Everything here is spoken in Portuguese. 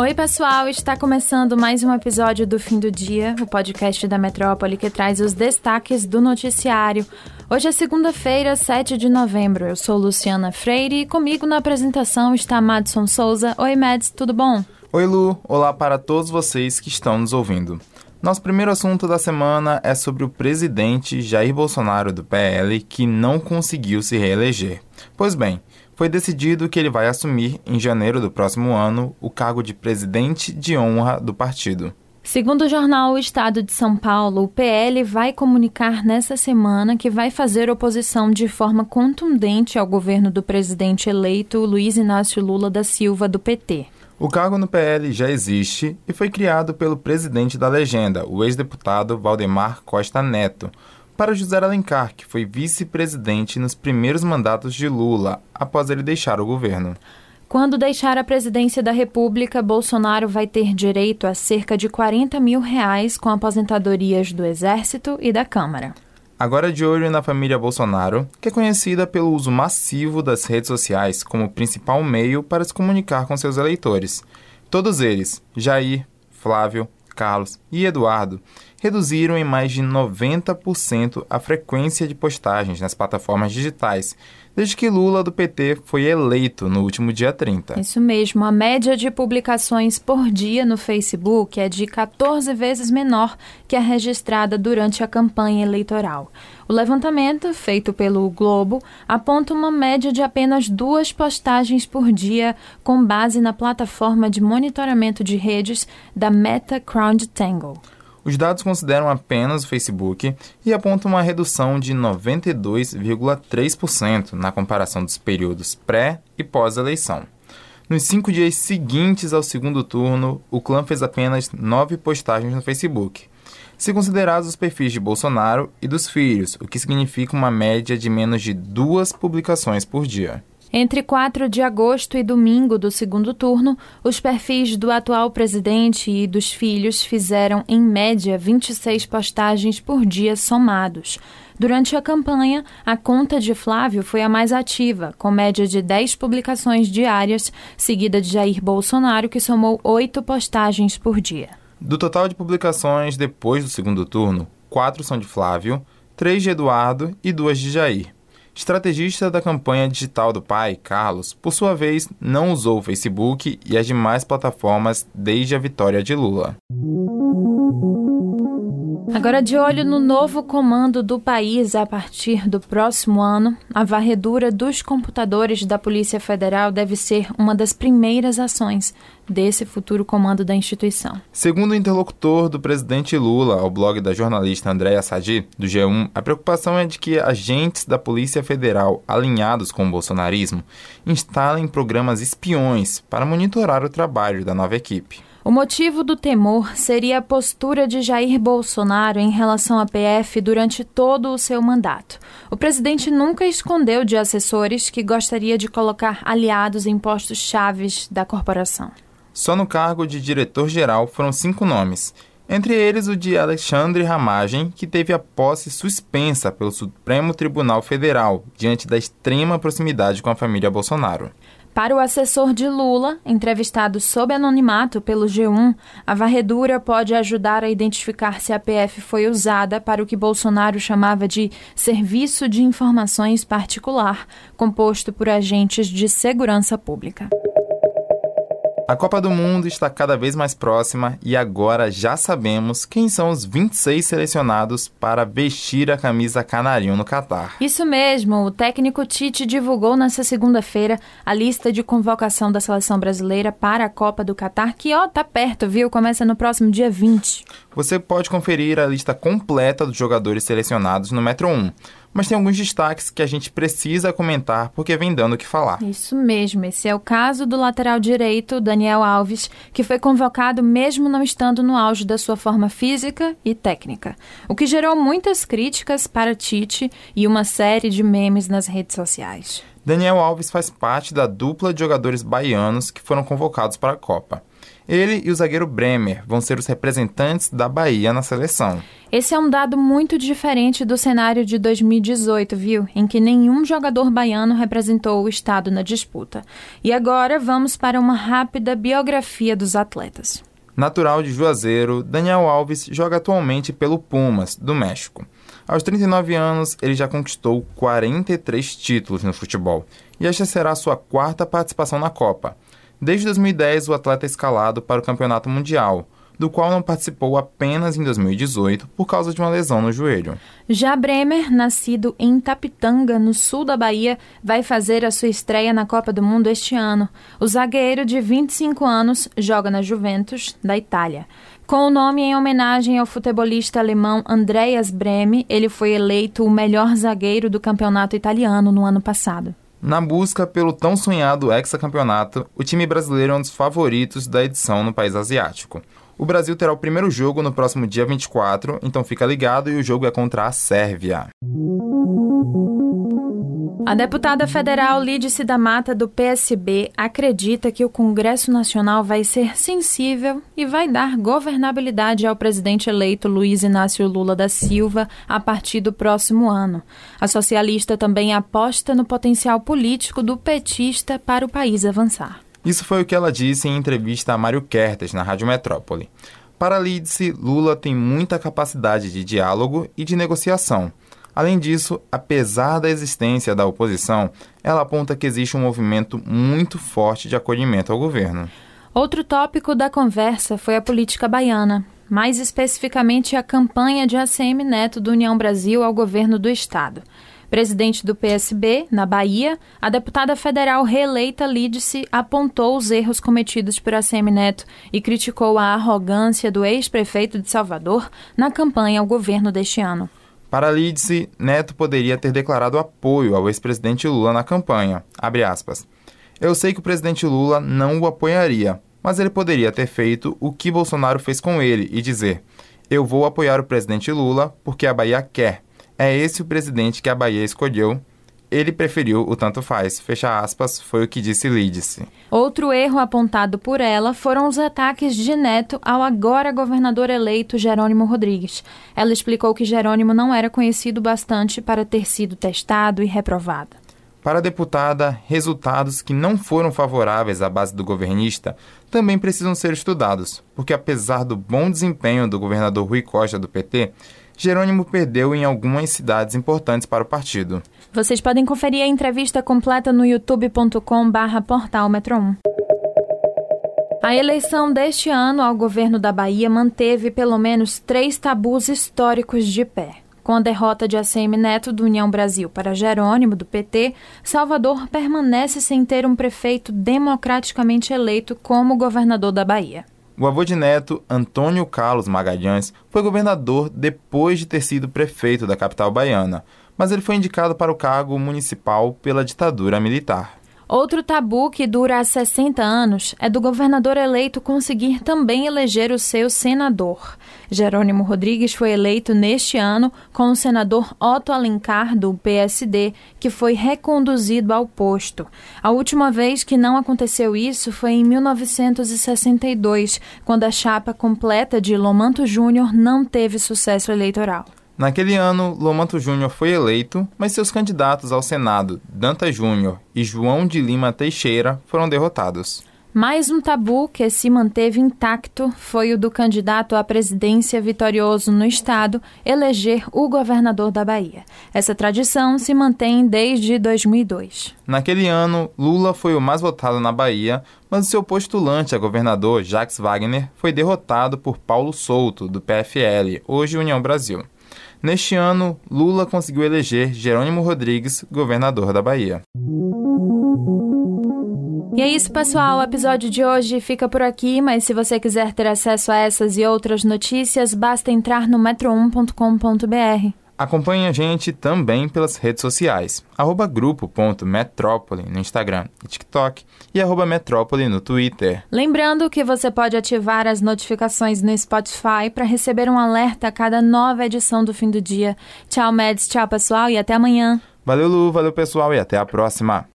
Oi, pessoal! Está começando mais um episódio do Fim do Dia, o podcast da Metrópole que traz os destaques do noticiário. Hoje é segunda-feira, 7 de novembro. Eu sou Luciana Freire e comigo na apresentação está Madson Souza. Oi, Mads, tudo bom? Oi, Lu. Olá para todos vocês que estão nos ouvindo. Nosso primeiro assunto da semana é sobre o presidente Jair Bolsonaro do PL que não conseguiu se reeleger. Pois bem, foi decidido que ele vai assumir, em janeiro do próximo ano, o cargo de presidente de honra do partido. Segundo o jornal O Estado de São Paulo, o PL vai comunicar nessa semana que vai fazer oposição de forma contundente ao governo do presidente eleito Luiz Inácio Lula da Silva, do PT. O cargo no PL já existe e foi criado pelo presidente da legenda, o ex-deputado Valdemar Costa Neto, para José Alencar, que foi vice-presidente nos primeiros mandatos de Lula, após ele deixar o governo. Quando deixar a presidência da República, Bolsonaro vai ter direito a cerca de 40 mil reais com aposentadorias do Exército e da Câmara. Agora de olho na família Bolsonaro, que é conhecida pelo uso massivo das redes sociais como principal meio para se comunicar com seus eleitores. Todos eles, Jair, Flávio, Carlos e Eduardo, reduziram em mais de 90% a frequência de postagens nas plataformas digitais, desde que Lula do PT foi eleito no último dia 30. Isso mesmo, a média de publicações por dia no Facebook é de 14 vezes menor que a registrada durante a campanha eleitoral. O levantamento, feito pelo Globo, aponta uma média de apenas duas postagens por dia, com base na plataforma de monitoramento de redes da Meta Crowd Tangle. Os dados consideram apenas o Facebook e apontam uma redução de 92,3% na comparação dos períodos pré e pós-eleição. Nos cinco dias seguintes ao segundo turno, o clã fez apenas nove postagens no Facebook, se considerados os perfis de Bolsonaro e dos filhos, o que significa uma média de menos de duas publicações por dia. Entre 4 de agosto e domingo do segundo turno, os perfis do atual presidente e dos filhos fizeram, em média, 26 postagens por dia somados. Durante a campanha, a conta de Flávio foi a mais ativa, com média de 10 publicações diárias, seguida de Jair Bolsonaro, que somou 8 postagens por dia. Do total de publicações depois do segundo turno, quatro são de Flávio, três de Eduardo e duas de Jair. Estrategista da campanha digital do pai, Carlos, por sua vez, não usou o Facebook e as demais plataformas desde a vitória de Lula. Agora, de olho no novo comando do país a partir do próximo ano, a varredura dos computadores da Polícia Federal deve ser uma das primeiras ações desse futuro comando da instituição. Segundo o interlocutor do presidente Lula ao blog da jornalista Andréa Sadi, do G1, a preocupação é de que agentes da Polícia Federal alinhados com o bolsonarismo instalem programas espiões para monitorar o trabalho da nova equipe. O motivo do temor seria a postura de Jair Bolsonaro em relação à PF durante todo o seu mandato. O presidente nunca escondeu de assessores que gostaria de colocar aliados em postos chaves da corporação. Só no cargo de diretor-geral foram cinco nomes, entre eles o de Alexandre Ramagem, que teve a posse suspensa pelo Supremo Tribunal Federal diante da extrema proximidade com a família Bolsonaro. Para o assessor de Lula, entrevistado sob anonimato pelo G1, a varredura pode ajudar a identificar se a PF foi usada para o que Bolsonaro chamava de Serviço de Informações Particular, composto por agentes de segurança pública. A Copa do Mundo está cada vez mais próxima e agora já sabemos quem são os 26 selecionados para vestir a camisa canarinho no Catar. Isso mesmo, o técnico Tite divulgou nesta segunda-feira a lista de convocação da seleção brasileira para a Copa do Catar, que ó, tá perto, viu? Começa no próximo dia 20. Você pode conferir a lista completa dos jogadores selecionados no Metro 1 mas tem alguns destaques que a gente precisa comentar porque vem dando o que falar. Isso mesmo, esse é o caso do lateral direito, Daniel Alves, que foi convocado mesmo não estando no auge da sua forma física e técnica, o que gerou muitas críticas para Tite e uma série de memes nas redes sociais. Daniel Alves faz parte da dupla de jogadores baianos que foram convocados para a Copa. Ele e o zagueiro Bremer vão ser os representantes da Bahia na seleção. Esse é um dado muito diferente do cenário de 2018, viu? Em que nenhum jogador baiano representou o estado na disputa. E agora vamos para uma rápida biografia dos atletas. Natural de Juazeiro, Daniel Alves joga atualmente pelo Pumas, do México. Aos 39 anos, ele já conquistou 43 títulos no futebol, e esta será sua quarta participação na Copa. Desde 2010, o atleta é escalado para o Campeonato Mundial, do qual não participou apenas em 2018 por causa de uma lesão no joelho. Já Bremer, nascido em Tapitanga, no sul da Bahia, vai fazer a sua estreia na Copa do Mundo este ano. O zagueiro de 25 anos joga na Juventus, da Itália. Com o nome em homenagem ao futebolista alemão Andreas Breme, ele foi eleito o melhor zagueiro do campeonato italiano no ano passado. Na busca pelo tão sonhado hexacampeonato, o time brasileiro é um dos favoritos da edição no país asiático. O Brasil terá o primeiro jogo no próximo dia 24, então fica ligado e o jogo é contra a Sérvia. A deputada federal Lídice da Mata, do PSB, acredita que o Congresso Nacional vai ser sensível e vai dar governabilidade ao presidente eleito Luiz Inácio Lula da Silva a partir do próximo ano. A socialista também aposta no potencial político do petista para o país avançar. Isso foi o que ela disse em entrevista a Mário Kertes, na Rádio Metrópole. Para Lídice, Lula tem muita capacidade de diálogo e de negociação. Além disso, apesar da existência da oposição, ela aponta que existe um movimento muito forte de acolhimento ao governo. Outro tópico da conversa foi a política baiana, mais especificamente a campanha de ACM Neto do União Brasil ao governo do estado. Presidente do PSB, na Bahia, a deputada federal reeleita Lídice apontou os erros cometidos por ACM Neto e criticou a arrogância do ex-prefeito de Salvador na campanha ao governo deste ano. Para Lídice, Neto poderia ter declarado apoio ao ex-presidente Lula na campanha. Eu sei que o presidente Lula não o apoiaria, mas ele poderia ter feito o que Bolsonaro fez com ele e dizer: Eu vou apoiar o presidente Lula porque a Bahia quer. É esse o presidente que a Bahia escolheu ele preferiu o tanto faz, fecha aspas, foi o que disse Lídice. Outro erro apontado por ela foram os ataques de Neto ao agora governador eleito Jerônimo Rodrigues. Ela explicou que Jerônimo não era conhecido bastante para ter sido testado e reprovado. Para a deputada, resultados que não foram favoráveis à base do governista também precisam ser estudados, porque apesar do bom desempenho do governador Rui Costa do PT, Jerônimo perdeu em algumas cidades importantes para o partido. Vocês podem conferir a entrevista completa no youtube.com/barra portal Metro 1. A eleição deste ano ao governo da Bahia manteve pelo menos três tabus históricos de pé. Com a derrota de ACM Neto do União Brasil para Jerônimo do PT, Salvador permanece sem ter um prefeito democraticamente eleito como governador da Bahia. O avô de Neto, Antônio Carlos Magalhães, foi governador depois de ter sido prefeito da capital baiana, mas ele foi indicado para o cargo municipal pela ditadura militar. Outro tabu que dura há 60 anos é do governador eleito conseguir também eleger o seu senador. Jerônimo Rodrigues foi eleito neste ano com o senador Otto Alencar, do PSD, que foi reconduzido ao posto. A última vez que não aconteceu isso foi em 1962, quando a chapa completa de Lomanto Júnior não teve sucesso eleitoral. Naquele ano, Lomanto Júnior foi eleito, mas seus candidatos ao Senado, Danta Júnior e João de Lima Teixeira, foram derrotados. Mais um tabu que se manteve intacto foi o do candidato à presidência vitorioso no estado eleger o governador da Bahia. Essa tradição se mantém desde 2002. Naquele ano, Lula foi o mais votado na Bahia, mas o seu postulante a governador, Jacques Wagner, foi derrotado por Paulo Souto, do PFL, hoje União Brasil. Neste ano, Lula conseguiu eleger Jerônimo Rodrigues governador da Bahia. E é isso, pessoal. O episódio de hoje fica por aqui, mas se você quiser ter acesso a essas e outras notícias, basta entrar no metro1.com.br. Acompanhe a gente também pelas redes sociais, arroba grupo.metrópole no Instagram e TikTok e arroba metrópole no Twitter. Lembrando que você pode ativar as notificações no Spotify para receber um alerta a cada nova edição do fim do dia. Tchau, Meds, tchau, pessoal, e até amanhã. Valeu, Lu, valeu, pessoal, e até a próxima.